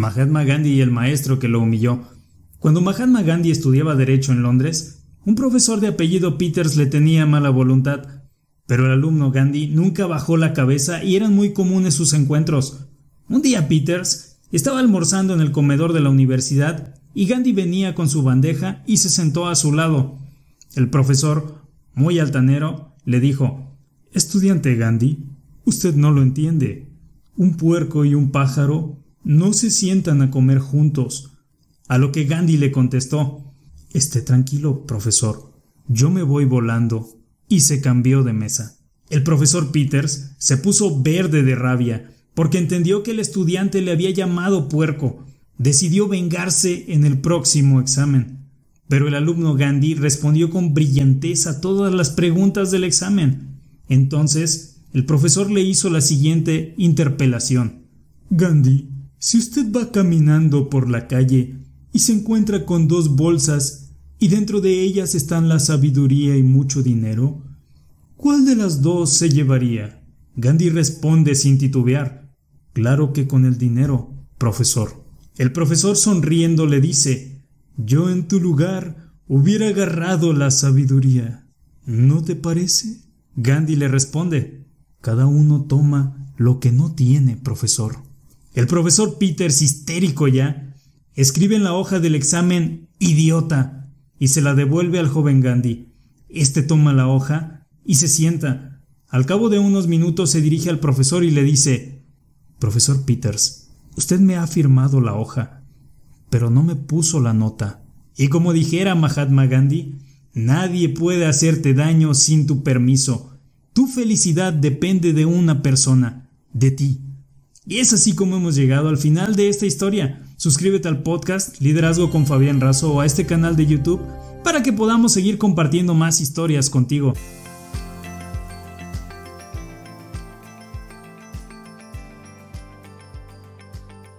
Mahatma Gandhi y el maestro que lo humilló. Cuando Mahatma Gandhi estudiaba Derecho en Londres, un profesor de apellido Peters le tenía mala voluntad, pero el alumno Gandhi nunca bajó la cabeza y eran muy comunes sus encuentros. Un día Peters estaba almorzando en el comedor de la universidad y Gandhi venía con su bandeja y se sentó a su lado. El profesor, muy altanero, le dijo Estudiante Gandhi, usted no lo entiende. Un puerco y un pájaro no se sientan a comer juntos. A lo que Gandhi le contestó Esté tranquilo, profesor. Yo me voy volando. Y se cambió de mesa. El profesor Peters se puso verde de rabia, porque entendió que el estudiante le había llamado puerco. Decidió vengarse en el próximo examen. Pero el alumno Gandhi respondió con brillanteza todas las preguntas del examen. Entonces, el profesor le hizo la siguiente interpelación. Gandhi, si usted va caminando por la calle y se encuentra con dos bolsas y dentro de ellas están la sabiduría y mucho dinero, ¿cuál de las dos se llevaría? Gandhi responde sin titubear. Claro que con el dinero, profesor. El profesor sonriendo le dice, yo en tu lugar hubiera agarrado la sabiduría. ¿No te parece? Gandhi le responde, cada uno toma lo que no tiene, profesor. El profesor Peters, histérico ya, escribe en la hoja del examen idiota y se la devuelve al joven Gandhi. Este toma la hoja y se sienta. Al cabo de unos minutos se dirige al profesor y le dice Profesor Peters, usted me ha firmado la hoja, pero no me puso la nota. Y como dijera Mahatma Gandhi, nadie puede hacerte daño sin tu permiso. Tu felicidad depende de una persona, de ti. Y es así como hemos llegado al final de esta historia. Suscríbete al podcast Liderazgo con Fabián Razo o a este canal de YouTube para que podamos seguir compartiendo más historias contigo.